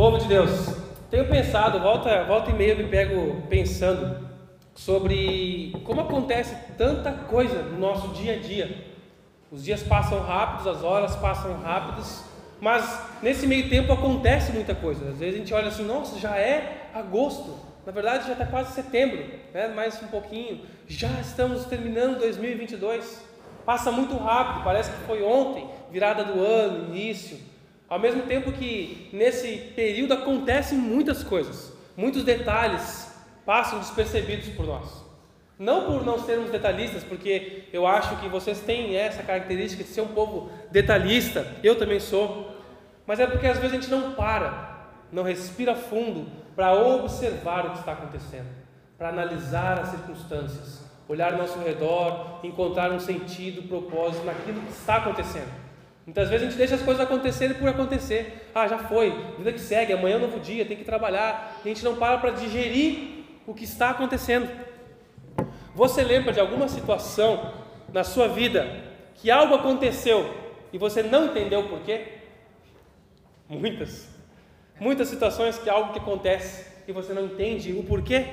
Povo de Deus, tenho pensado, volta, volta e meia me pego pensando sobre como acontece tanta coisa no nosso dia a dia. Os dias passam rápidos, as horas passam rápidos, mas nesse meio tempo acontece muita coisa. Às vezes a gente olha assim, nossa, já é agosto. Na verdade já está quase setembro, né? mais um pouquinho. Já estamos terminando 2022. Passa muito rápido, parece que foi ontem, virada do ano, início. Ao mesmo tempo que nesse período acontecem muitas coisas, muitos detalhes passam despercebidos por nós. Não por não sermos detalhistas, porque eu acho que vocês têm essa característica de ser um povo detalhista, eu também sou, mas é porque às vezes a gente não para, não respira fundo para observar o que está acontecendo, para analisar as circunstâncias, olhar ao nosso redor, encontrar um sentido, propósito naquilo que está acontecendo. Muitas vezes a gente deixa as coisas acontecerem por acontecer. Ah, já foi, vida que segue, amanhã é um novo dia, tem que trabalhar. A gente não para para digerir o que está acontecendo. Você lembra de alguma situação na sua vida que algo aconteceu e você não entendeu por quê? Muitas. Muitas situações que algo que acontece e você não entende o porquê.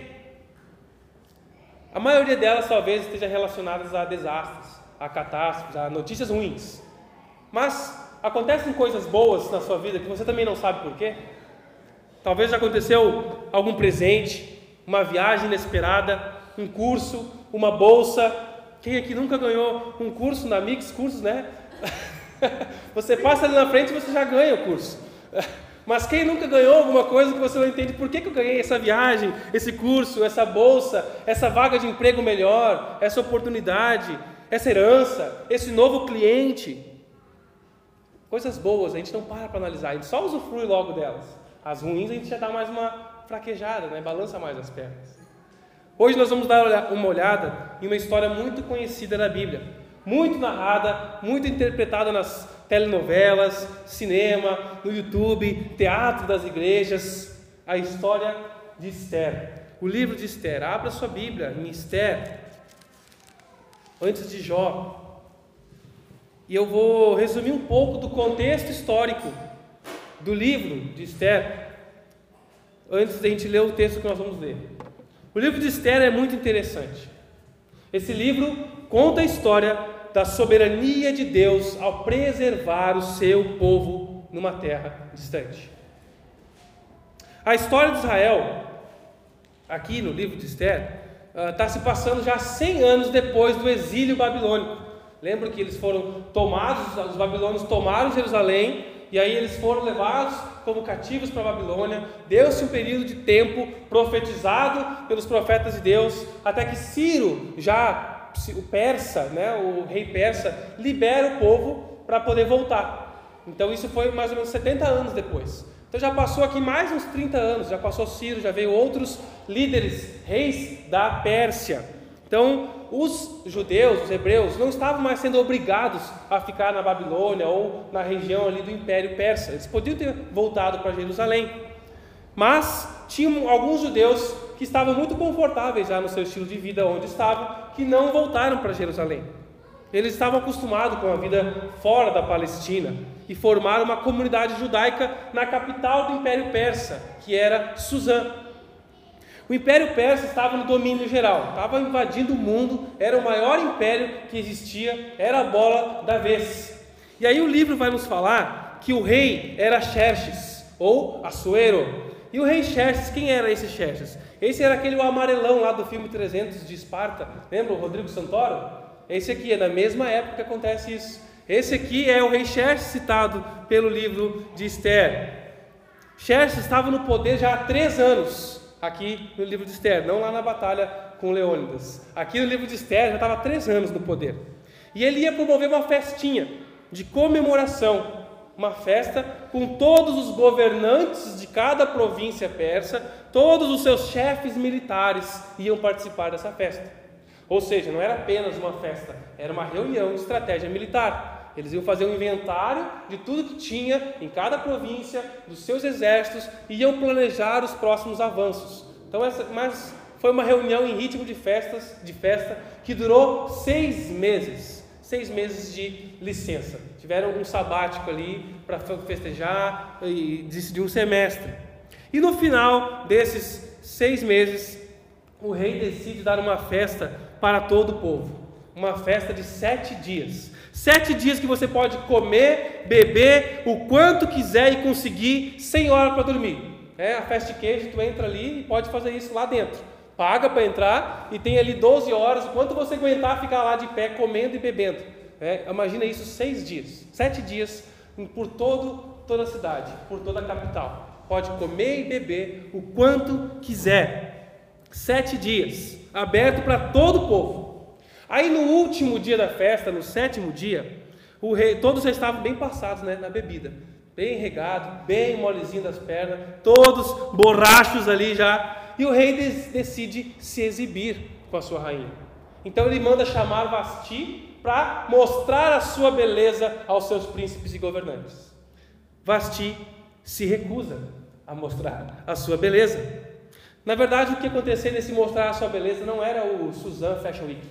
A maioria delas talvez esteja relacionadas a desastres, a catástrofes, a notícias ruins. Mas acontecem coisas boas na sua vida que você também não sabe porquê? Talvez já aconteceu algum presente, uma viagem inesperada, um curso, uma bolsa. Quem aqui nunca ganhou um curso na Mix Cursos, né? você passa ali na frente e você já ganha o curso. Mas quem nunca ganhou alguma coisa que você não entende por que, que eu ganhei essa viagem, esse curso, essa bolsa, essa vaga de emprego melhor, essa oportunidade, essa herança, esse novo cliente? Coisas boas, a gente não para para analisar, a gente só usufrui logo delas. As ruins a gente já dá mais uma fraquejada, né? balança mais as pernas. Hoje nós vamos dar uma olhada em uma história muito conhecida na Bíblia, muito narrada, muito interpretada nas telenovelas, cinema, no YouTube, teatro das igrejas, a história de Esther. O livro de Esther. Abra sua Bíblia em Esther, antes de Jó. E eu vou resumir um pouco do contexto histórico do livro de Esther, antes de a gente ler o texto que nós vamos ler. O livro de Esther é muito interessante. Esse livro conta a história da soberania de Deus ao preservar o seu povo numa terra distante. A história de Israel, aqui no livro de Esther, está ah, se passando já 100 anos depois do exílio babilônico. Lembra que eles foram tomados, os babilônios tomaram Jerusalém e aí eles foram levados como cativos para a Babilônia. Deu-se um período de tempo profetizado pelos profetas de Deus, até que Ciro, já o persa, né, o rei persa, libera o povo para poder voltar. Então isso foi mais ou menos 70 anos depois. Então já passou aqui mais uns 30 anos, já passou Ciro, já veio outros líderes, reis da Pérsia. Então, os judeus, os hebreus, não estavam mais sendo obrigados a ficar na Babilônia ou na região ali do Império Persa. Eles podiam ter voltado para Jerusalém. Mas tinham alguns judeus que estavam muito confortáveis já no seu estilo de vida onde estavam, que não voltaram para Jerusalém. Eles estavam acostumados com a vida fora da Palestina e formaram uma comunidade judaica na capital do Império Persa, que era Suzã. O Império Persa estava no domínio geral, estava invadindo o mundo, era o maior império que existia, era a bola da vez. E aí o livro vai nos falar que o rei era Xerxes, ou Assuero. E o rei Xerxes, quem era esse Xerxes? Esse era aquele amarelão lá do filme 300 de Esparta, lembra o Rodrigo Santoro? Esse aqui, é na mesma época que acontece isso. Esse aqui é o rei Xerxes citado pelo livro de Esther. Xerxes estava no poder já há três anos aqui no livro de Esther, não lá na batalha com Leônidas. Aqui no livro de Esther já estava três anos no poder. E ele ia promover uma festinha de comemoração, uma festa com todos os governantes de cada província persa, todos os seus chefes militares iam participar dessa festa. Ou seja, não era apenas uma festa, era uma reunião de estratégia militar. Eles iam fazer um inventário de tudo que tinha em cada província, dos seus exércitos, e iam planejar os próximos avanços. Então, essa, mas foi uma reunião em ritmo de festas, de festa, que durou seis meses, seis meses de licença. Tiveram um sabático ali para festejar e decidir um semestre. E no final desses seis meses, o rei decide dar uma festa para todo o povo. Uma festa de sete dias. Sete dias que você pode comer, beber o quanto quiser e conseguir sem hora para dormir. É a festa de queijo, tu entra ali e pode fazer isso lá dentro. Paga para entrar e tem ali 12 horas, o quanto você aguentar ficar lá de pé comendo e bebendo. É, imagina isso seis dias, sete dias por todo, toda a cidade, por toda a capital. Pode comer e beber o quanto quiser. Sete dias, aberto para todo o povo. Aí no último dia da festa, no sétimo dia, o rei, todos já estavam bem passados né, na bebida bem regado, bem molezinho das pernas, todos borrachos ali já. E o rei decide se exibir com a sua rainha. Então ele manda chamar Vasti para mostrar a sua beleza aos seus príncipes e governantes. Vasti se recusa a mostrar a sua beleza. Na verdade, o que aconteceu nesse mostrar a sua beleza não era o Suzanne Fashion Week,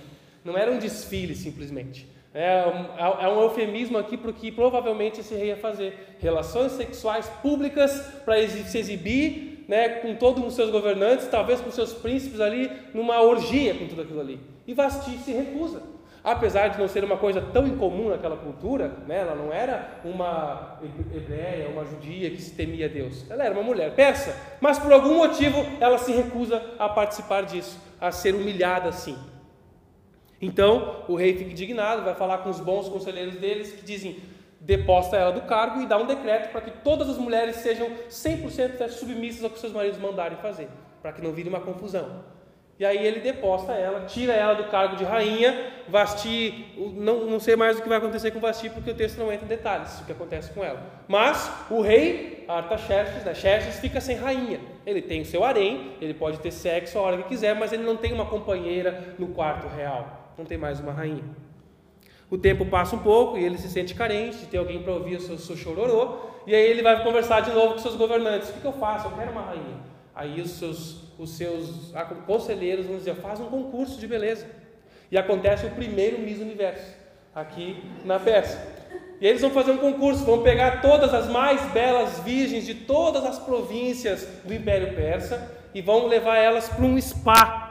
não era um desfile simplesmente. É um, é um eufemismo aqui para o que provavelmente esse rei ia fazer: relações sexuais públicas para se exibir né, com todos os seus governantes, talvez com seus príncipes ali, numa orgia com tudo aquilo ali. E Vasti se recusa. Apesar de não ser uma coisa tão incomum naquela cultura, né, ela não era uma hebreia, uma judia que se temia Deus. Ela era uma mulher persa, mas por algum motivo ela se recusa a participar disso, a ser humilhada assim. Então o rei fica indignado, vai falar com os bons conselheiros deles que dizem: deposta ela do cargo e dá um decreto para que todas as mulheres sejam 100% submissas ao que seus maridos mandarem fazer, para que não vire uma confusão. E aí ele deposta ela, tira ela do cargo de rainha. Vasti, não, não sei mais o que vai acontecer com Vasti, porque o texto não entra em detalhes o que acontece com ela. Mas o rei Artaxerxes, né, Xerxes, fica sem rainha. Ele tem o seu harém, ele pode ter sexo a hora que quiser, mas ele não tem uma companheira no quarto real não tem mais uma rainha. O tempo passa um pouco e ele se sente carente de ter alguém para ouvir o seu, seu chororô, e aí ele vai conversar de novo com seus governantes: o que, que eu faço? Eu quero uma rainha. Aí os seus, os seus conselheiros vão dizer: faz um concurso de beleza. E acontece o primeiro Miss Universo, aqui na Pérsia. E eles vão fazer um concurso, vão pegar todas as mais belas virgens de todas as províncias do Império Persa e vão levar elas para um spa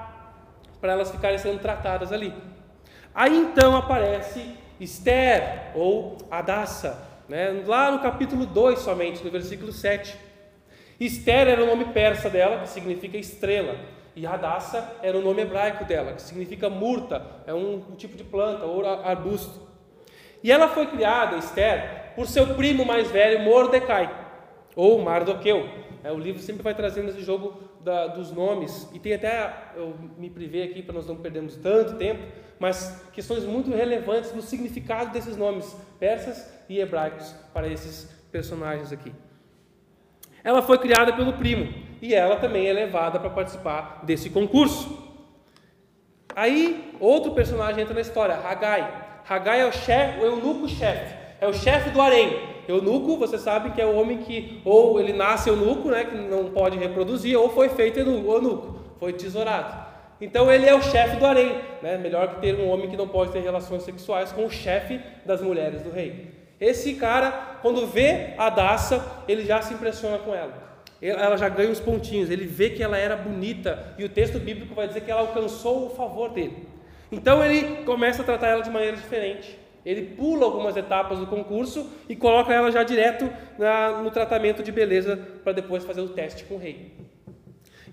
para elas ficarem sendo tratadas ali. Aí então aparece Esther ou Adassa, né? lá no capítulo 2 somente, no versículo 7. Esther era o nome persa dela, que significa estrela, e Adassa era o nome hebraico dela, que significa murta, é um, um tipo de planta ou arbusto. E ela foi criada, Esther, por seu primo mais velho, Mordecai, ou Mardoqueu. É, o livro sempre vai trazendo esse jogo da, dos nomes, e tem até, eu me privei aqui para nós não perdermos tanto tempo, mas questões muito relevantes no significado desses nomes persas e hebraicos para esses personagens aqui. Ela foi criada pelo primo e ela também é levada para participar desse concurso. Aí, outro personagem entra na história, Hagai. Hagai é o chefe, o eunuco-chefe, é o chefe do harém. Eunuco, você sabe que é o homem que ou ele nasce eunuco, né, que não pode reproduzir, ou foi feito eunuco, foi tesourado. Então ele é o chefe do harém, né? Melhor que ter um homem que não pode ter relações sexuais com o chefe das mulheres do rei. Esse cara, quando vê a Daça, ele já se impressiona com ela. Ela já ganha uns pontinhos, ele vê que ela era bonita e o texto bíblico vai dizer que ela alcançou o favor dele. Então ele começa a tratar ela de maneira diferente. Ele pula algumas etapas do concurso e coloca ela já direto na, no tratamento de beleza para depois fazer o teste com o rei.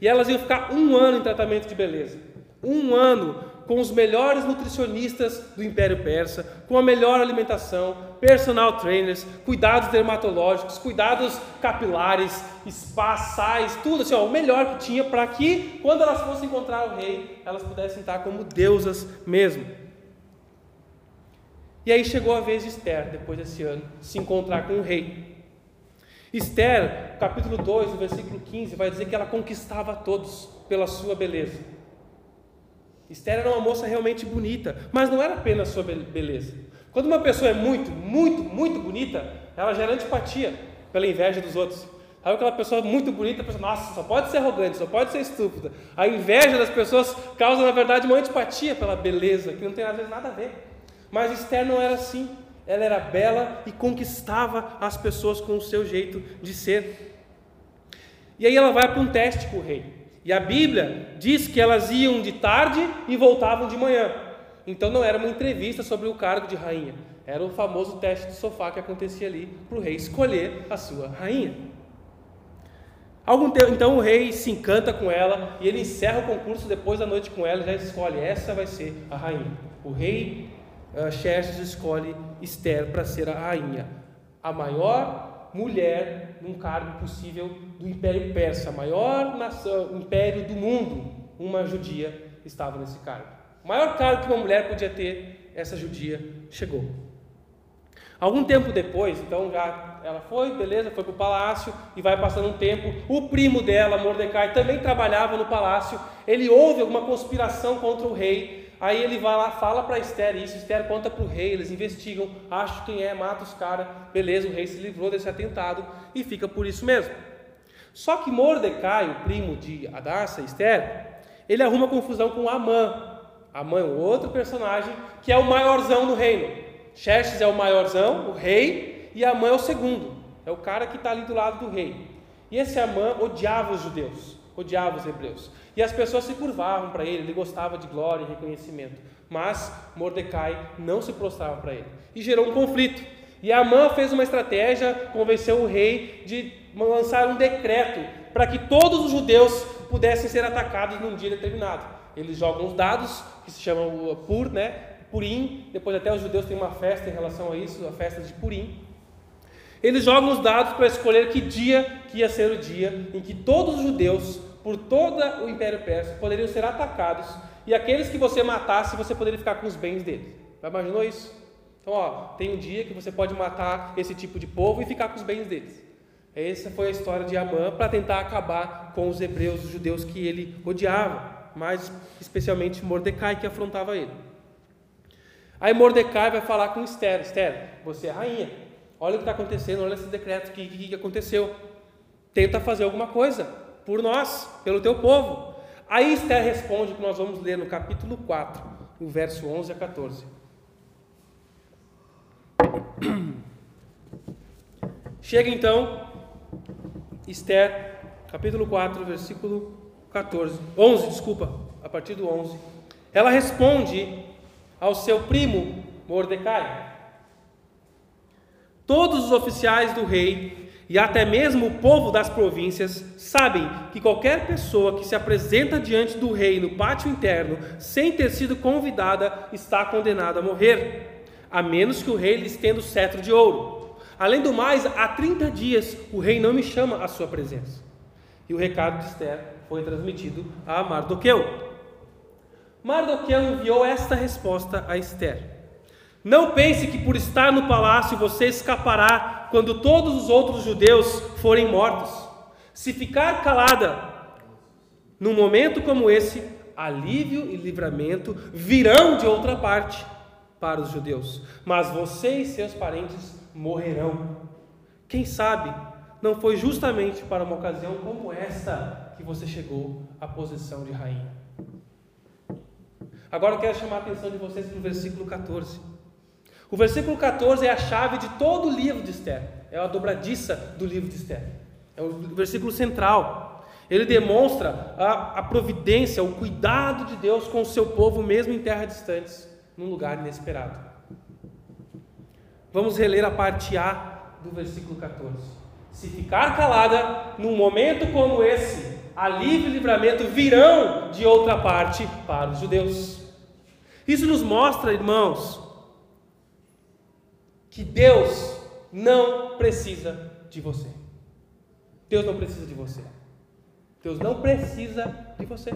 E elas iam ficar um ano em tratamento de beleza. Um ano com os melhores nutricionistas do Império Persa, com a melhor alimentação, personal trainers, cuidados dermatológicos, cuidados capilares, espaçais, tudo assim, ó, o melhor que tinha para que, quando elas fossem encontrar o rei, elas pudessem estar como deusas mesmo. E aí chegou a vez de Esther, depois desse ano, se encontrar com o rei. Esther, capítulo 2, no versículo 15, vai dizer que ela conquistava todos pela sua beleza. Esther era uma moça realmente bonita, mas não era apenas sua beleza. Quando uma pessoa é muito, muito, muito bonita, ela gera antipatia pela inveja dos outros. Sabe aquela pessoa muito bonita, a pessoa, nossa, só pode ser arrogante, só pode ser estúpida. A inveja das pessoas causa, na verdade, uma antipatia pela beleza, que não tem às vezes nada a ver. Mas Esther não era assim. Ela era bela e conquistava as pessoas com o seu jeito de ser. E aí ela vai para um teste com o rei. E a Bíblia diz que elas iam de tarde e voltavam de manhã. Então não era uma entrevista sobre o cargo de rainha. Era o famoso teste de sofá que acontecia ali para o rei escolher a sua rainha. Algum tempo, então o rei se encanta com ela e ele encerra o concurso depois da noite com ela e já escolhe essa vai ser a rainha. O rei uh, Xerxes escolhe Esther para ser a rainha, a maior mulher num cargo possível do Império Persa, maior nação, império do mundo, uma judia estava nesse cargo. O maior cargo que uma mulher podia ter, essa judia chegou. Algum tempo depois, então já ela foi, beleza, foi para o palácio e vai passando um tempo. O primo dela, Mordecai, também trabalhava no palácio. Ele ouve alguma conspiração contra o rei. Aí ele vai lá, fala para Esther isso. Esther conta para o rei. Eles investigam, acham quem é, mata os caras. Beleza, o rei se livrou desse atentado e fica por isso mesmo. Só que Mordecai, o primo de Adassa, Esther, ele arruma confusão com Amã. Amã é um outro personagem que é o maiorzão do reino. Xerxes é o maiorzão, o rei, e Amã é o segundo, é o cara que está ali do lado do rei. E esse Amã odiava os judeus, odiava os hebreus. E as pessoas se curvavam para ele, ele gostava de glória e reconhecimento. Mas Mordecai não se prostrava para ele. E gerou um conflito. E Amã fez uma estratégia, convenceu o rei de lançar um decreto para que todos os judeus pudessem ser atacados num dia determinado. Eles jogam os dados, que se chamam Pur, né? Purim, depois até os judeus têm uma festa em relação a isso, a festa de Purim. Eles jogam os dados para escolher que dia que ia ser o dia em que todos os judeus, por todo o Império Persa, poderiam ser atacados e aqueles que você matasse, você poderia ficar com os bens deles. Já imaginou isso? Então, ó, tem um dia que você pode matar esse tipo de povo e ficar com os bens deles. Essa foi a história de Amã para tentar acabar com os hebreus, os judeus que ele odiava, mais especialmente Mordecai que afrontava ele. Aí Mordecai vai falar com Esther: Esther, você é rainha. Olha o que está acontecendo, olha esse decreto, o que, que, que aconteceu. Tenta fazer alguma coisa por nós, pelo teu povo. Aí Esther responde o que nós vamos ler no capítulo 4, no verso 11 a 14. Chega então, Esther, capítulo 4, versículo 14, 11, desculpa, a partir do 11. Ela responde ao seu primo Mordecai. Todos os oficiais do rei e até mesmo o povo das províncias sabem que qualquer pessoa que se apresenta diante do rei no pátio interno sem ter sido convidada está condenada a morrer, a menos que o rei lhe estenda o cetro de ouro. Além do mais, há 30 dias o rei não me chama à sua presença. E o recado de Esther foi transmitido a Mardoqueu. Mardoqueu enviou esta resposta a Esther: Não pense que por estar no palácio você escapará quando todos os outros judeus forem mortos. Se ficar calada, num momento como esse, alívio e livramento virão de outra parte para os judeus, mas você e seus parentes morrerão. Quem sabe não foi justamente para uma ocasião como esta que você chegou à posição de rainha. Agora eu quero chamar a atenção de vocês para o versículo 14. O versículo 14 é a chave de todo o livro de Esther, é a dobradiça do livro de Esther, é o versículo central. Ele demonstra a, a providência, o cuidado de Deus com o seu povo, mesmo em terras distantes, num lugar inesperado. Vamos reler a parte A do versículo 14. Se ficar calada num momento como esse, alívio e livramento virão de outra parte para os judeus. Isso nos mostra, irmãos, que Deus não precisa de você. Deus não precisa de você. Deus não precisa de você.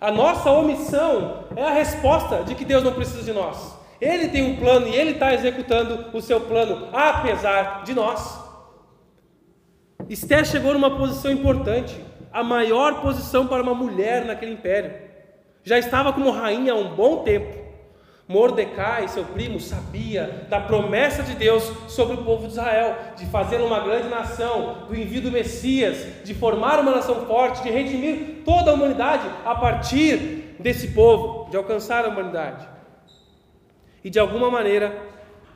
A nossa omissão é a resposta de que Deus não precisa de nós. Ele tem um plano e Ele está executando o seu plano, apesar de nós. Esther chegou numa posição importante, a maior posição para uma mulher naquele império já estava como rainha há um bom tempo. Mordecai, seu primo, sabia da promessa de Deus sobre o povo de Israel, de fazer uma grande nação, do envio do Messias, de formar uma nação forte, de redimir toda a humanidade a partir desse povo, de alcançar a humanidade. E de alguma maneira,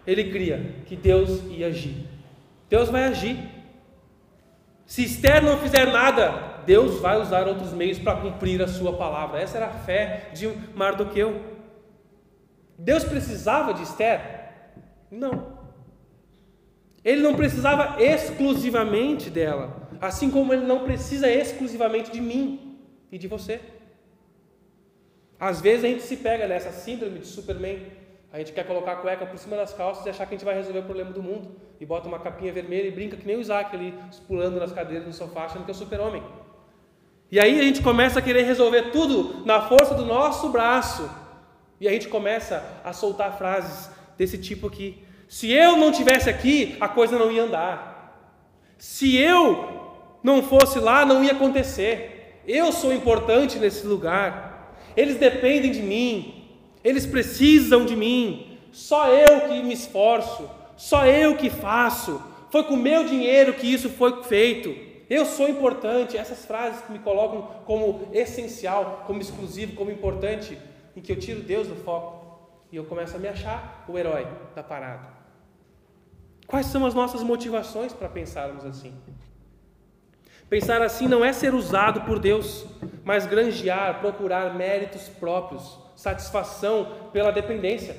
ele cria que Deus ia agir. Deus vai agir. Se Esther não fizer nada, Deus vai usar outros meios para cumprir a sua palavra. Essa era a fé de Mardoqueu. Deus precisava de Esther? Não. Ele não precisava exclusivamente dela, assim como ele não precisa exclusivamente de mim e de você. Às vezes a gente se pega nessa síndrome de Superman. A gente quer colocar a cueca por cima das calças e achar que a gente vai resolver o problema do mundo. E bota uma capinha vermelha e brinca que nem o Isaac ali, pulando nas cadeiras no sofá, achando que é o super-homem. E aí a gente começa a querer resolver tudo na força do nosso braço. E a gente começa a soltar frases desse tipo aqui. Se eu não tivesse aqui, a coisa não ia andar. Se eu não fosse lá, não ia acontecer. Eu sou importante nesse lugar. Eles dependem de mim, eles precisam de mim. Só eu que me esforço, só eu que faço. Foi com meu dinheiro que isso foi feito. Eu sou importante. Essas frases que me colocam como essencial, como exclusivo, como importante, em que eu tiro Deus do foco e eu começo a me achar o herói da parada. Quais são as nossas motivações para pensarmos assim? Pensar assim não é ser usado por Deus, mas granjear, procurar méritos próprios, satisfação pela dependência.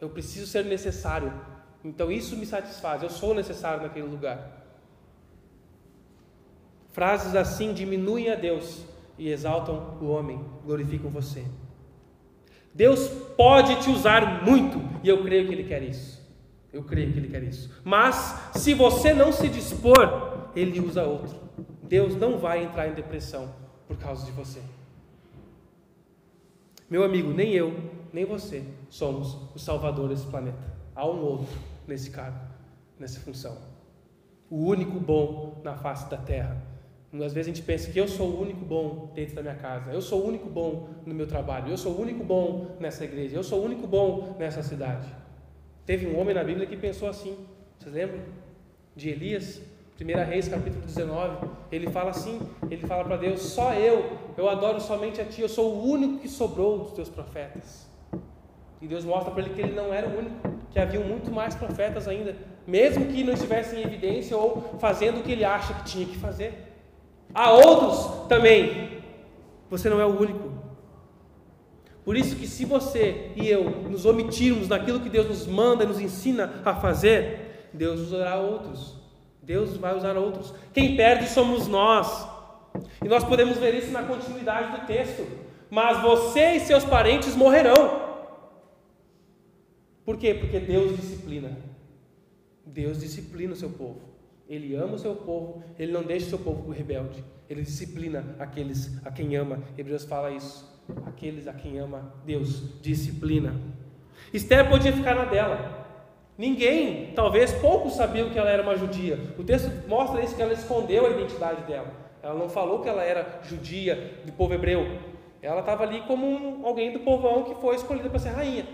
Eu preciso ser necessário, então isso me satisfaz, eu sou necessário naquele lugar. Frases assim diminuem a Deus e exaltam o homem, glorificam você. Deus pode te usar muito, e eu creio que Ele quer isso. Eu creio que Ele quer isso. Mas, se você não se dispor, Ele usa outro. Deus não vai entrar em depressão por causa de você. Meu amigo, nem eu, nem você somos o salvador desse planeta. Há um outro nesse cargo, nessa função. O único bom na face da terra. Às vezes a gente pensa que eu sou o único bom dentro da minha casa, eu sou o único bom no meu trabalho, eu sou o único bom nessa igreja, eu sou o único bom nessa cidade. Teve um homem na Bíblia que pensou assim, vocês lembram? De Elias, 1 Reis capítulo 19, ele fala assim, ele fala para Deus, só eu, eu adoro somente a Ti, eu sou o único que sobrou dos Teus profetas. E Deus mostra para ele que ele não era o único, que haviam muito mais profetas ainda, mesmo que não estivessem em evidência ou fazendo o que ele acha que tinha que fazer. Há outros também, você não é o único. Por isso que se você e eu nos omitirmos naquilo que Deus nos manda e nos ensina a fazer, Deus usará outros. Deus vai usar outros. Quem perde somos nós. E nós podemos ver isso na continuidade do texto. Mas você e seus parentes morrerão. Por quê? Porque Deus disciplina. Deus disciplina o seu povo. Ele ama o seu povo, ele não deixa o seu povo rebelde. Ele disciplina aqueles a quem ama. Hebreus fala isso. Aqueles a quem ama, Deus disciplina. Esther podia ficar na dela. Ninguém, talvez poucos sabiam que ela era uma judia. O texto mostra isso que ela escondeu a identidade dela. Ela não falou que ela era judia do povo hebreu. Ela estava ali como um, alguém do povão que foi escolhida para ser rainha.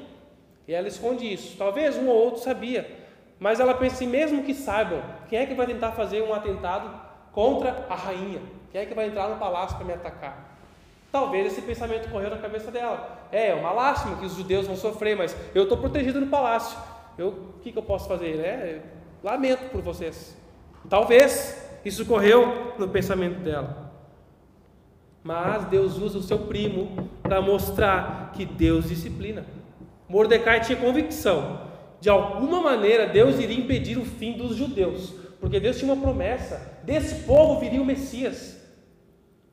E ela esconde isso. Talvez um ou outro sabia. Mas ela pensa assim, mesmo que saibam, quem é que vai tentar fazer um atentado contra a rainha? Quem é que vai entrar no palácio para me atacar? Talvez esse pensamento correu na cabeça dela. É, é uma lástima que os judeus vão sofrer, mas eu estou protegido no palácio o que, que eu posso fazer? Né? Lamento por vocês. Talvez isso correu no pensamento dela. Mas Deus usa o seu primo para mostrar que Deus disciplina. Mordecai tinha convicção. De alguma maneira, Deus iria impedir o fim dos judeus. Porque Deus tinha uma promessa: desse povo viria o Messias.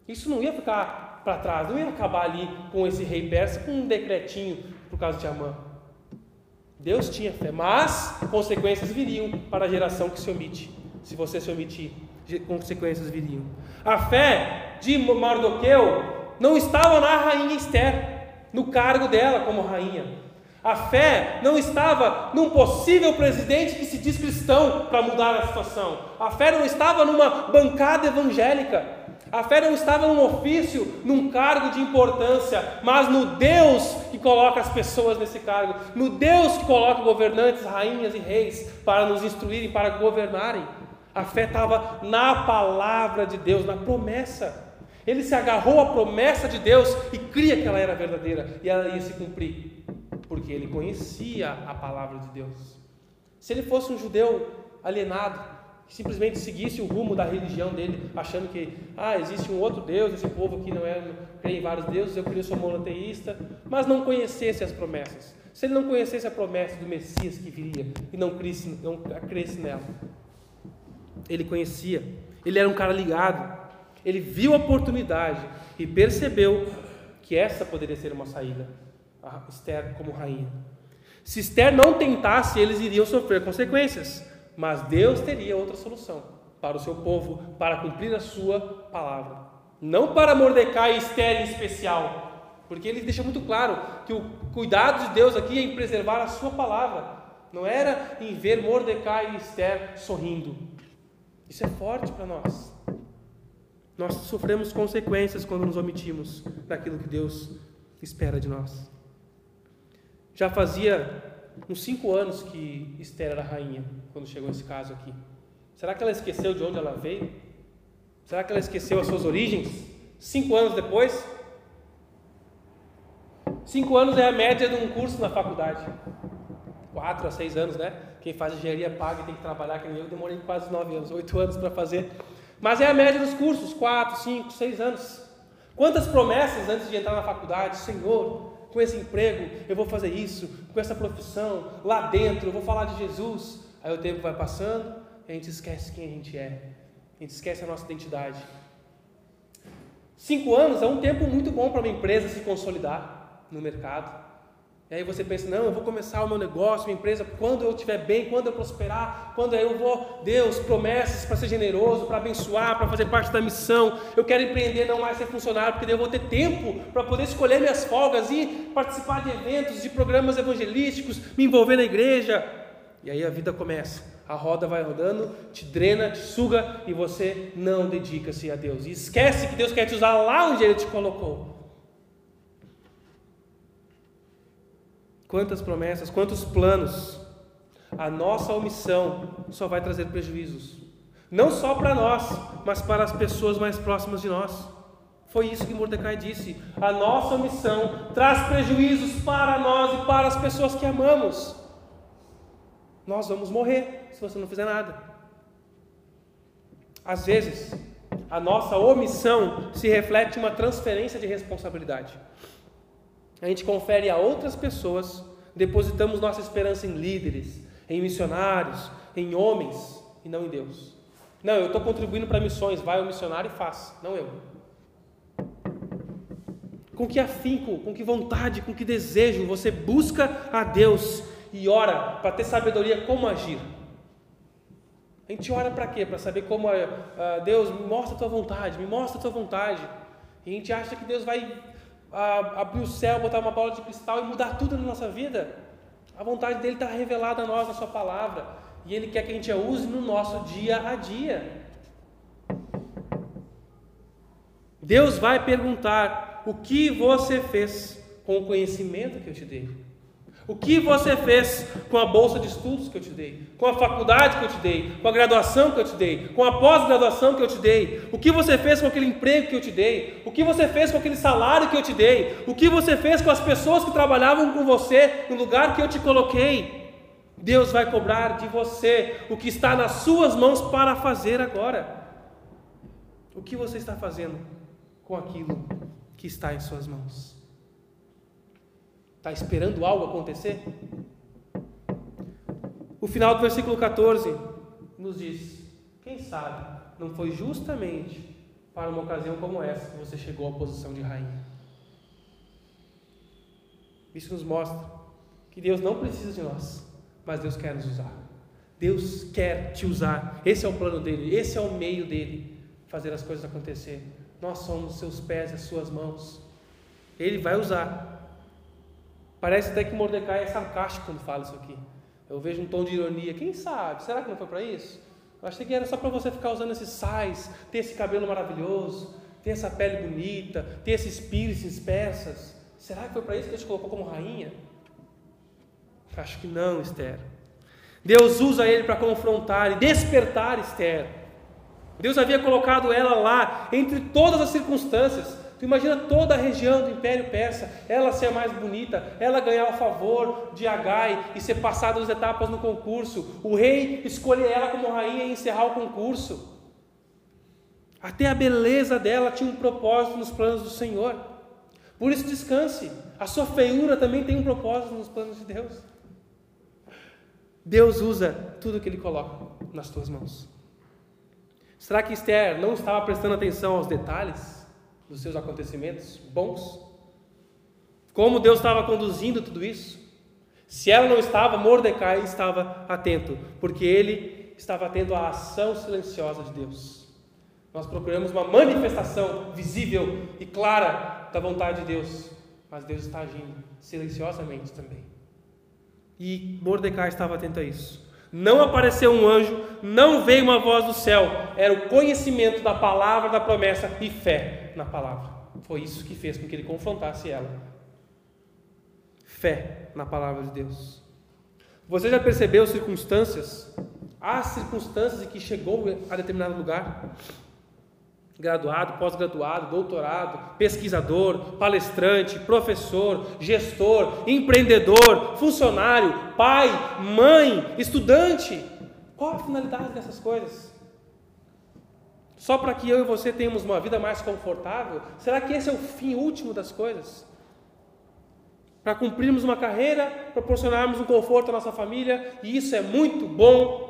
Isso não ia ficar para trás, não ia acabar ali com esse rei persa com um decretinho por causa de Amã. Deus tinha fé, mas consequências viriam para a geração que se omite. Se você se omitir, consequências viriam. A fé de Mardoqueu não estava na rainha Esther, no cargo dela como rainha. A fé não estava num possível presidente que se diz cristão para mudar a situação. A fé não estava numa bancada evangélica. A fé não estava num ofício, num cargo de importância, mas no Deus que coloca as pessoas nesse cargo, no Deus que coloca governantes, rainhas e reis para nos instruírem, para governarem. A fé estava na palavra de Deus, na promessa. Ele se agarrou à promessa de Deus e cria que ela era verdadeira e ela ia se cumprir, porque ele conhecia a palavra de Deus. Se ele fosse um judeu alienado, que simplesmente seguisse o rumo da religião dele, achando que ah, existe um outro Deus, esse povo aqui não é crê em vários deuses, eu queria ser monoteísta, mas não conhecesse as promessas. Se ele não conhecesse a promessa do Messias que viria e não não cresce nela, ele conhecia, ele era um cara ligado, ele viu a oportunidade e percebeu que essa poderia ser uma saída, a Esther como rainha. Se Esther não tentasse, eles iriam sofrer consequências, mas Deus teria outra solução para o seu povo, para cumprir a sua palavra. Não para Mordecai e Esther em especial, porque ele deixa muito claro que o cuidado de Deus aqui é em preservar a sua palavra, não era em ver Mordecai e Esther sorrindo. Isso é forte para nós. Nós sofremos consequências quando nos omitimos daquilo que Deus espera de nós. Já fazia uns cinco anos que Esther era rainha, quando chegou esse caso aqui. Será que ela esqueceu de onde ela veio? Será que ela esqueceu as suas origens? Cinco anos depois? Cinco anos é a média de um curso na faculdade. Quatro a seis anos, né? Quem faz engenharia paga e tem que trabalhar, que nem eu, demorei quase nove anos, oito anos para fazer mas é a média dos cursos, quatro, cinco, seis anos. Quantas promessas antes de entrar na faculdade, Senhor, com esse emprego eu vou fazer isso, com essa profissão, lá dentro eu vou falar de Jesus. Aí o tempo vai passando e a gente esquece quem a gente é, a gente esquece a nossa identidade. Cinco anos é um tempo muito bom para uma empresa se consolidar no mercado. E aí você pensa, não, eu vou começar o meu negócio, minha empresa, quando eu estiver bem, quando eu prosperar, quando eu vou, Deus, promessas para ser generoso, para abençoar, para fazer parte da missão. Eu quero empreender, não mais ser funcionário, porque daí eu vou ter tempo para poder escolher minhas folgas e participar de eventos, de programas evangelísticos, me envolver na igreja. E aí a vida começa. A roda vai rodando, te drena, te suga e você não dedica-se a Deus. E esquece que Deus quer te usar lá onde Ele te colocou. Quantas promessas, quantos planos. A nossa omissão só vai trazer prejuízos. Não só para nós, mas para as pessoas mais próximas de nós. Foi isso que Mordecai disse. A nossa omissão traz prejuízos para nós e para as pessoas que amamos. Nós vamos morrer se você não fizer nada. Às vezes, a nossa omissão se reflete em uma transferência de responsabilidade a gente confere a outras pessoas, depositamos nossa esperança em líderes, em missionários, em homens e não em Deus. Não, eu estou contribuindo para missões, vai o missionário e faz, não eu. Com que afinco, com que vontade, com que desejo você busca a Deus e ora para ter sabedoria como agir? A gente ora para quê? Para saber como uh, Deus me mostra a tua vontade, me mostra a tua vontade. E a gente acha que Deus vai a, abrir o céu, botar uma bola de cristal e mudar tudo na nossa vida. A vontade dele está revelada a nós na Sua palavra. E Ele quer que a gente a use no nosso dia a dia. Deus vai perguntar: o que você fez com o conhecimento que eu te dei? O que você fez com a bolsa de estudos que eu te dei? Com a faculdade que eu te dei? Com a graduação que eu te dei? Com a pós-graduação que eu te dei? O que você fez com aquele emprego que eu te dei? O que você fez com aquele salário que eu te dei? O que você fez com as pessoas que trabalhavam com você no lugar que eu te coloquei? Deus vai cobrar de você o que está nas suas mãos para fazer agora. O que você está fazendo com aquilo que está em suas mãos? Está esperando algo acontecer? O final do versículo 14 nos diz: quem sabe não foi justamente para uma ocasião como essa que você chegou à posição de rainha? Isso nos mostra que Deus não precisa de nós, mas Deus quer nos usar. Deus quer te usar. Esse é o plano dele, esse é o meio dele fazer as coisas acontecer. Nós somos seus pés e as suas mãos. Ele vai usar. Parece até que Mordecai é sarcástico quando fala isso aqui. Eu vejo um tom de ironia. Quem sabe? Será que não foi para isso? Eu achei que era só para você ficar usando esses sais, ter esse cabelo maravilhoso, ter essa pele bonita, ter esses piercings, peças. Será que foi para isso que Deus te colocou como rainha? Acho que não, Esther. Deus usa ele para confrontar e despertar Esther. Deus havia colocado ela lá entre todas as circunstâncias Tu imagina toda a região do Império Persa, ela ser a mais bonita, ela ganhar o favor de Agai e ser passada as etapas no concurso, o rei escolher ela como rainha e encerrar o concurso. Até a beleza dela tinha um propósito nos planos do Senhor. Por isso descanse. A sua feiura também tem um propósito nos planos de Deus. Deus usa tudo que Ele coloca nas tuas mãos. Será que Esther não estava prestando atenção aos detalhes dos seus acontecimentos bons? Como Deus estava conduzindo tudo isso? Se ela não estava, Mordecai estava atento, porque ele estava atento à ação silenciosa de Deus. Nós procuramos uma manifestação visível e clara da vontade de Deus, mas Deus está agindo silenciosamente também. E Mordecai estava atento a isso. Não apareceu um anjo, não veio uma voz do céu, era o conhecimento da palavra da promessa e fé na palavra. Foi isso que fez com que ele confrontasse ela. Fé na palavra de Deus. Você já percebeu circunstâncias? Há circunstâncias em que chegou a determinado lugar graduado, pós-graduado, doutorado, pesquisador, palestrante, professor, gestor, empreendedor, funcionário, pai, mãe, estudante. Qual a finalidade dessas coisas? Só para que eu e você tenhamos uma vida mais confortável? Será que esse é o fim último das coisas? Para cumprirmos uma carreira, proporcionarmos um conforto à nossa família, e isso é muito bom.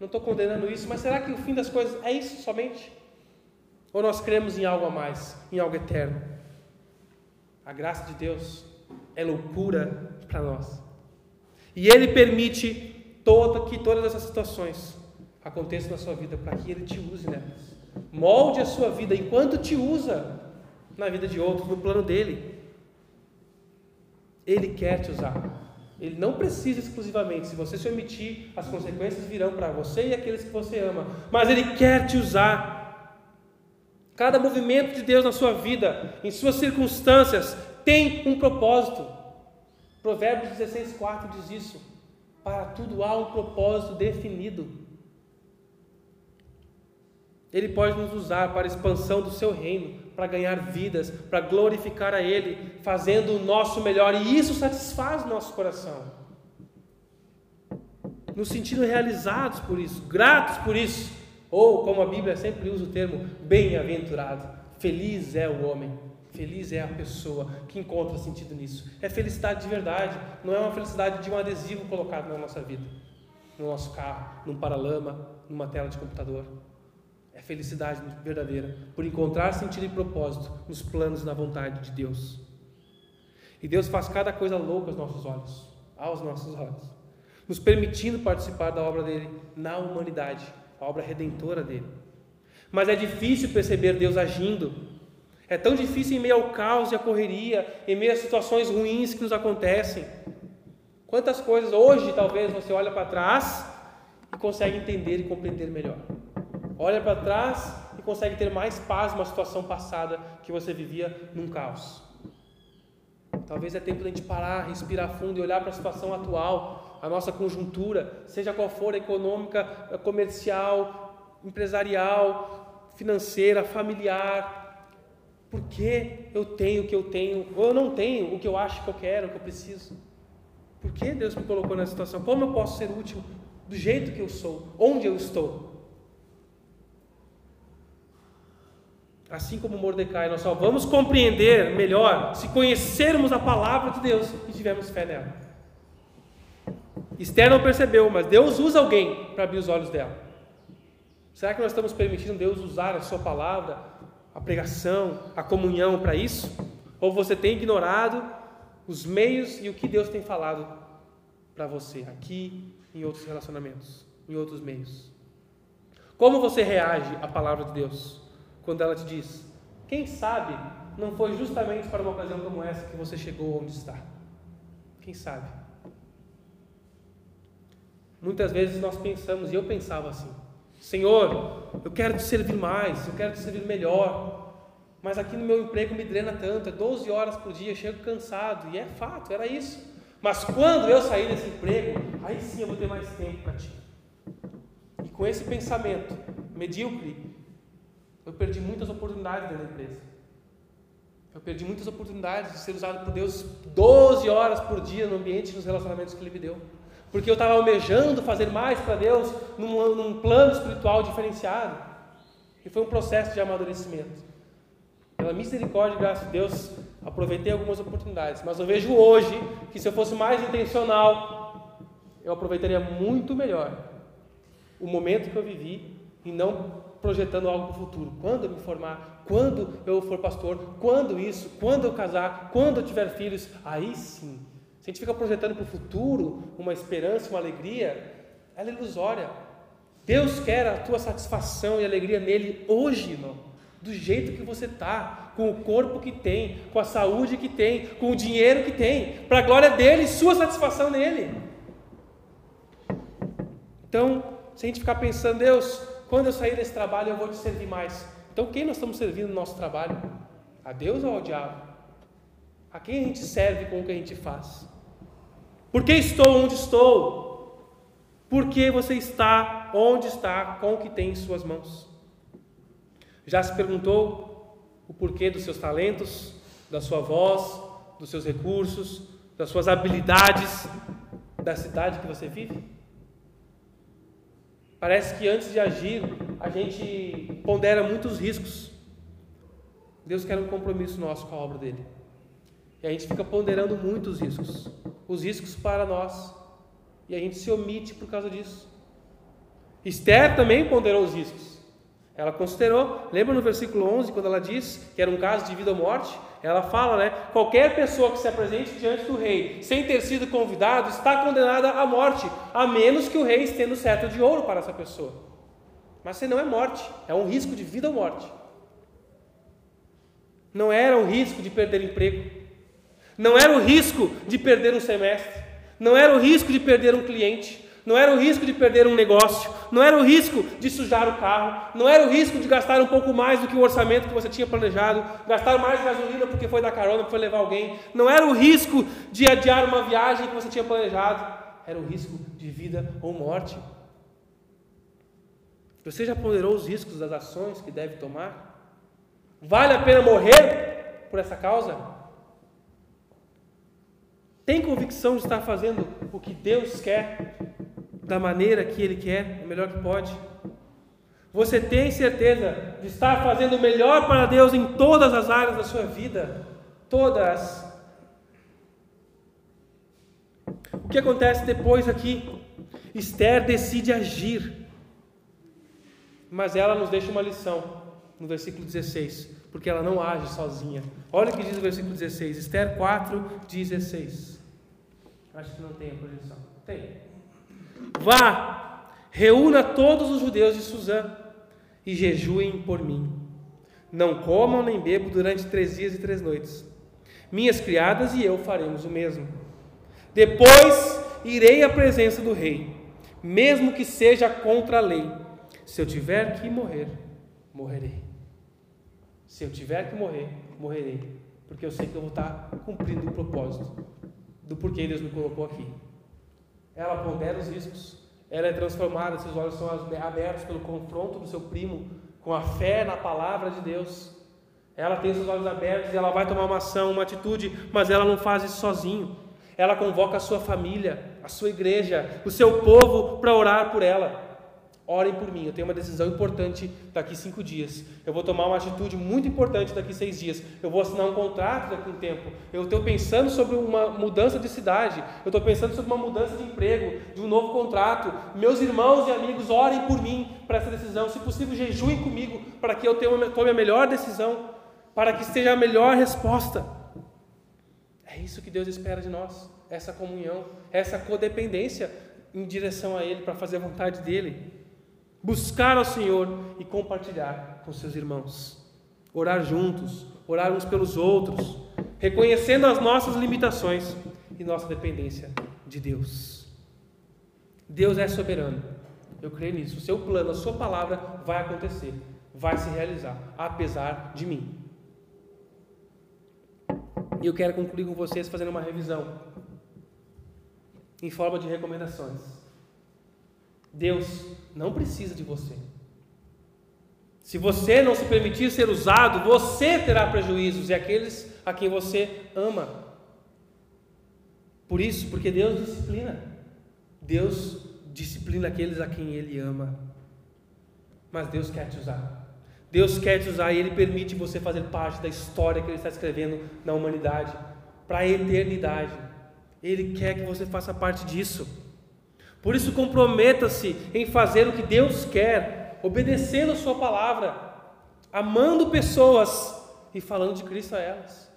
Não estou condenando isso, mas será que o fim das coisas é isso somente? Ou nós cremos em algo a mais, em algo eterno? A graça de Deus é loucura para nós. E Ele permite toda, que todas essas situações aconteçam na sua vida para que Ele te use nelas. Molde a sua vida enquanto te usa na vida de outros, no plano dele. Ele quer te usar. Ele não precisa exclusivamente. Se você se omitir, as consequências virão para você e aqueles que você ama. Mas Ele quer te usar. Cada movimento de Deus na sua vida, em suas circunstâncias, tem um propósito. Provérbios 16, 4 diz isso. Para tudo há um propósito definido. Ele pode nos usar para a expansão do seu reino, para ganhar vidas, para glorificar a Ele, fazendo o nosso melhor, e isso satisfaz nosso coração. Nos sentindo realizados por isso, gratos por isso. Ou, como a Bíblia sempre usa o termo, bem-aventurado. Feliz é o homem, feliz é a pessoa que encontra sentido nisso. É felicidade de verdade, não é uma felicidade de um adesivo colocado na nossa vida, no nosso carro, num paralama, numa tela de computador. É felicidade verdadeira, por encontrar sentido e propósito nos planos e na vontade de Deus. E Deus faz cada coisa louca aos nossos olhos, aos nossos olhos, nos permitindo participar da obra dele na humanidade a obra redentora dele. Mas é difícil perceber Deus agindo. É tão difícil em meio ao caos e à correria, em meio às situações ruins que nos acontecem. Quantas coisas hoje talvez você olha para trás e consegue entender e compreender melhor. Olha para trás e consegue ter mais paz numa situação passada que você vivia num caos. Talvez é tempo de a gente parar, respirar fundo e olhar para a situação atual a nossa conjuntura, seja qual for, econômica, comercial, empresarial, financeira, familiar. Por que eu tenho o que eu tenho, ou eu não tenho o que eu acho que eu quero, o que eu preciso? Por que Deus me colocou nessa situação? Como eu posso ser útil do jeito que eu sou? Onde eu estou? Assim como Mordecai, nós só vamos compreender melhor se conhecermos a palavra de Deus e tivermos fé nela. Esther não percebeu, mas Deus usa alguém para abrir os olhos dela. Será que nós estamos permitindo Deus usar a Sua palavra, a pregação, a comunhão para isso? Ou você tem ignorado os meios e o que Deus tem falado para você aqui, em outros relacionamentos, em outros meios? Como você reage à palavra de Deus quando ela te diz: Quem sabe não foi justamente para uma ocasião como essa que você chegou onde está? Quem sabe? Muitas vezes nós pensamos, e eu pensava assim: Senhor, eu quero te servir mais, eu quero te servir melhor, mas aqui no meu emprego me drena tanto, é 12 horas por dia, chego cansado, e é fato, era isso. Mas quando eu sair desse emprego, aí sim eu vou ter mais tempo para ti. E com esse pensamento medíocre, eu perdi muitas oportunidades dentro da empresa. Eu perdi muitas oportunidades de ser usado por Deus 12 horas por dia no ambiente e nos relacionamentos que Ele me deu. Porque eu estava almejando fazer mais para Deus num, num plano espiritual diferenciado. E foi um processo de amadurecimento. Pela misericórdia e graça de Deus, aproveitei algumas oportunidades. Mas eu vejo hoje que se eu fosse mais intencional, eu aproveitaria muito melhor o momento que eu vivi e não projetando algo para o futuro. Quando eu me formar, quando eu for pastor, quando isso, quando eu casar, quando eu tiver filhos, aí sim. Se a gente fica projetando para o futuro uma esperança, uma alegria, ela é ilusória. Deus quer a tua satisfação e alegria nele hoje, irmão. Do jeito que você está, com o corpo que tem, com a saúde que tem, com o dinheiro que tem, para a glória dele, sua satisfação nele. Então, se a gente ficar pensando, Deus, quando eu sair desse trabalho eu vou te servir mais. Então quem nós estamos servindo no nosso trabalho? A Deus ou ao diabo? A quem a gente serve com o que a gente faz? Por que estou onde estou? Por que você está onde está com o que tem em suas mãos? Já se perguntou o porquê dos seus talentos, da sua voz, dos seus recursos, das suas habilidades, da cidade que você vive? Parece que antes de agir, a gente pondera muitos riscos. Deus quer um compromisso nosso com a obra dele. E a gente fica ponderando muitos riscos. Os riscos para nós. E a gente se omite por causa disso. Esther também ponderou os riscos. Ela considerou, lembra no versículo 11, quando ela diz que era um caso de vida ou morte? Ela fala, né? Qualquer pessoa que se apresente diante do rei sem ter sido convidado está condenada à morte, a menos que o rei estenda o cetro de ouro para essa pessoa. Mas se não é morte, é um risco de vida ou morte. Não era um risco de perder emprego, não era o risco de perder um semestre, não era o risco de perder um cliente, não era o risco de perder um negócio, não era o risco de sujar o carro, não era o risco de gastar um pouco mais do que o orçamento que você tinha planejado, gastar mais gasolina porque foi dar carona, porque foi levar alguém, não era o risco de adiar uma viagem que você tinha planejado, era o risco de vida ou morte. Você já ponderou os riscos das ações que deve tomar? Vale a pena morrer por essa causa? Tem convicção de estar fazendo o que Deus quer da maneira que Ele quer, o melhor que pode? Você tem certeza de estar fazendo o melhor para Deus em todas as áreas da sua vida? Todas. O que acontece depois aqui? Esther decide agir, mas ela nos deixa uma lição no versículo 16, porque ela não age sozinha. Olha o que diz o versículo 16, Esther 4, 16. Acho que não tem a projeção. Tem. Vá, reúna todos os judeus de Suzã e jejuem por mim. Não comam nem bebam durante três dias e três noites. Minhas criadas e eu faremos o mesmo. Depois irei à presença do rei, mesmo que seja contra a lei. Se eu tiver que morrer, morrerei. Se eu tiver que morrer, morrerei. Porque eu sei que eu vou estar cumprindo o propósito do porquê Deus me colocou aqui. Ela pondera os riscos, ela é transformada, seus olhos são abertos pelo confronto do seu primo com a fé na palavra de Deus. Ela tem seus olhos abertos e ela vai tomar uma ação, uma atitude, mas ela não faz isso sozinho. Ela convoca a sua família, a sua igreja, o seu povo para orar por ela. Orem por mim, eu tenho uma decisão importante daqui cinco dias. Eu vou tomar uma atitude muito importante daqui seis dias. Eu vou assinar um contrato daqui um tempo. Eu estou pensando sobre uma mudança de cidade. Eu estou pensando sobre uma mudança de emprego, de um novo contrato. Meus irmãos e amigos, orem por mim para essa decisão. Se possível, jejuem comigo para que eu tome a melhor decisão, para que seja a melhor resposta. É isso que Deus espera de nós. Essa comunhão, essa codependência em direção a Ele, para fazer a vontade dEle buscar ao Senhor e compartilhar com seus irmãos. Orar juntos, orar uns pelos outros, reconhecendo as nossas limitações e nossa dependência de Deus. Deus é soberano. Eu creio nisso. O seu plano, a sua palavra vai acontecer, vai se realizar, apesar de mim. E eu quero concluir com vocês fazendo uma revisão em forma de recomendações. Deus não precisa de você. Se você não se permitir ser usado, você terá prejuízos e aqueles a quem você ama. Por isso, porque Deus disciplina. Deus disciplina aqueles a quem Ele ama. Mas Deus quer te usar. Deus quer te usar e Ele permite você fazer parte da história que Ele está escrevendo na humanidade, para a eternidade. Ele quer que você faça parte disso. Por isso, comprometa-se em fazer o que Deus quer, obedecendo a Sua palavra, amando pessoas e falando de Cristo a elas.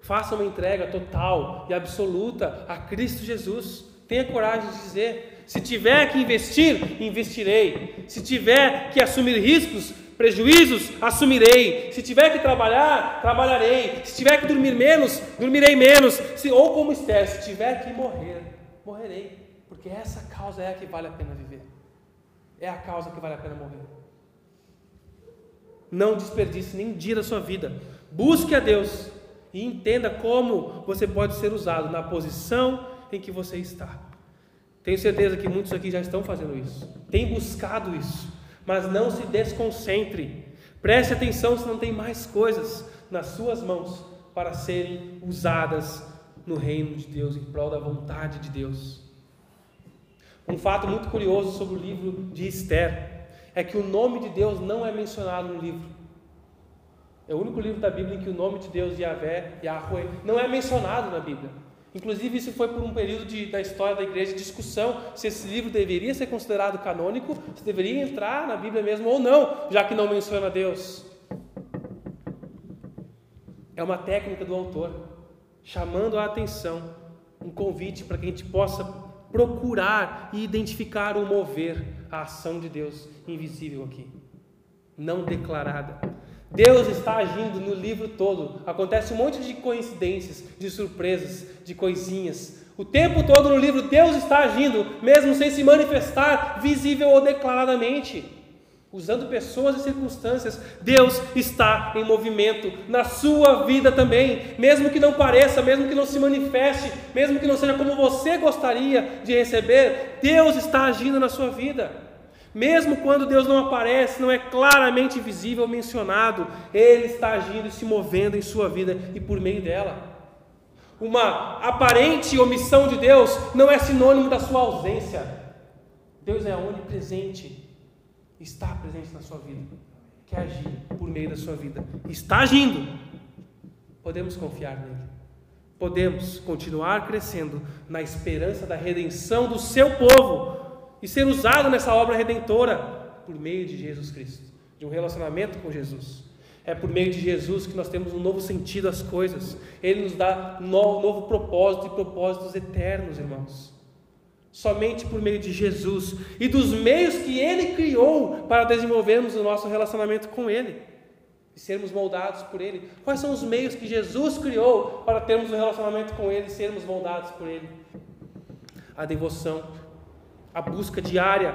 Faça uma entrega total e absoluta a Cristo Jesus. Tenha coragem de dizer: se tiver que investir, investirei. Se tiver que assumir riscos, prejuízos, assumirei. Se tiver que trabalhar, trabalharei. Se tiver que dormir menos, dormirei menos. Se, ou como Esther, se tiver que morrer, morrerei. Porque essa causa é a que vale a pena viver. É a causa que vale a pena morrer. Não desperdice nem dia da sua vida. Busque a Deus e entenda como você pode ser usado na posição em que você está. Tenho certeza que muitos aqui já estão fazendo isso, têm buscado isso, mas não se desconcentre. Preste atenção se não tem mais coisas nas suas mãos para serem usadas no reino de Deus, em prol da vontade de Deus. Um fato muito curioso sobre o livro de Esther é que o nome de Deus não é mencionado no livro. É o único livro da Bíblia em que o nome de Deus, Yahvé, Yahweh, não é mencionado na Bíblia. Inclusive, isso foi por um período de, da história da igreja discussão se esse livro deveria ser considerado canônico, se deveria entrar na Bíblia mesmo ou não, já que não menciona Deus. É uma técnica do autor, chamando a atenção, um convite para que a gente possa procurar e identificar o mover, a ação de Deus invisível aqui, não declarada. Deus está agindo no livro todo. Acontece um monte de coincidências, de surpresas, de coisinhas. O tempo todo no livro Deus está agindo, mesmo sem se manifestar visível ou declaradamente. Usando pessoas e circunstâncias, Deus está em movimento na sua vida também, mesmo que não pareça, mesmo que não se manifeste, mesmo que não seja como você gostaria de receber, Deus está agindo na sua vida. Mesmo quando Deus não aparece, não é claramente visível mencionado, Ele está agindo e se movendo em sua vida e por meio dela. Uma aparente omissão de Deus não é sinônimo da sua ausência. Deus é onipresente, está presente na sua vida, quer agir por meio da sua vida, está agindo. Podemos confiar nele. Podemos continuar crescendo na esperança da redenção do seu povo e ser usado nessa obra redentora por meio de Jesus Cristo, de um relacionamento com Jesus. É por meio de Jesus que nós temos um novo sentido às coisas. Ele nos dá um novo propósito e propósitos eternos, irmãos. Somente por meio de Jesus e dos meios que Ele criou para desenvolvermos o nosso relacionamento com Ele e sermos moldados por Ele. Quais são os meios que Jesus criou para termos um relacionamento com Ele e sermos moldados por Ele? A devoção a busca diária,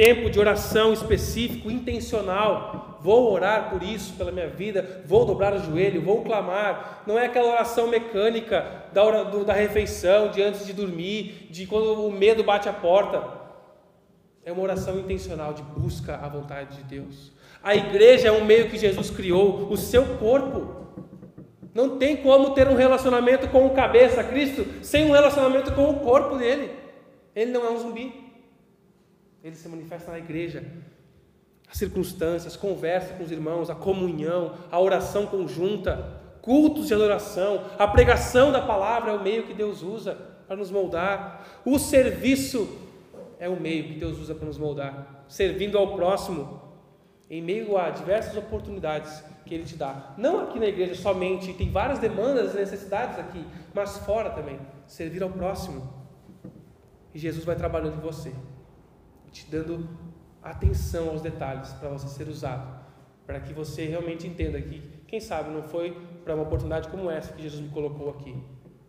tempo de oração específico, intencional. Vou orar por isso, pela minha vida, vou dobrar o joelho, vou clamar. Não é aquela oração mecânica da, hora, do, da refeição, de antes de dormir, de quando o medo bate a porta. É uma oração intencional de busca à vontade de Deus. A igreja é um meio que Jesus criou, o seu corpo. Não tem como ter um relacionamento com o cabeça, Cristo, sem um relacionamento com o corpo dele. Ele não é um zumbi. Ele se manifesta na igreja. As circunstâncias, conversa com os irmãos, a comunhão, a oração conjunta, cultos de adoração, a pregação da palavra é o meio que Deus usa para nos moldar. O serviço é o meio que Deus usa para nos moldar, servindo ao próximo em meio a diversas oportunidades que Ele te dá. Não aqui na igreja somente, tem várias demandas e necessidades aqui, mas fora também. Servir ao próximo. E Jesus vai trabalhando em você te dando atenção aos detalhes para você ser usado, para que você realmente entenda que, quem sabe, não foi para uma oportunidade como essa que Jesus me colocou aqui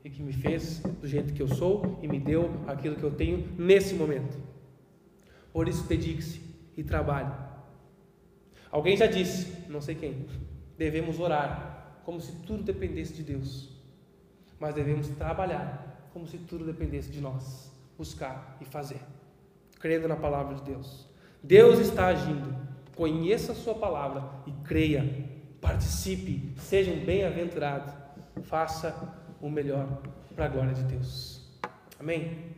e que me fez do jeito que eu sou e me deu aquilo que eu tenho nesse momento. Por isso, dedique-se e trabalhe. Alguém já disse, não sei quem, devemos orar como se tudo dependesse de Deus, mas devemos trabalhar como se tudo dependesse de nós, buscar e fazer crendo na palavra de Deus. Deus está agindo conheça a Sua palavra e creia, participe, seja um bem-aventurado, faça o melhor para a glória de Deus. Amém?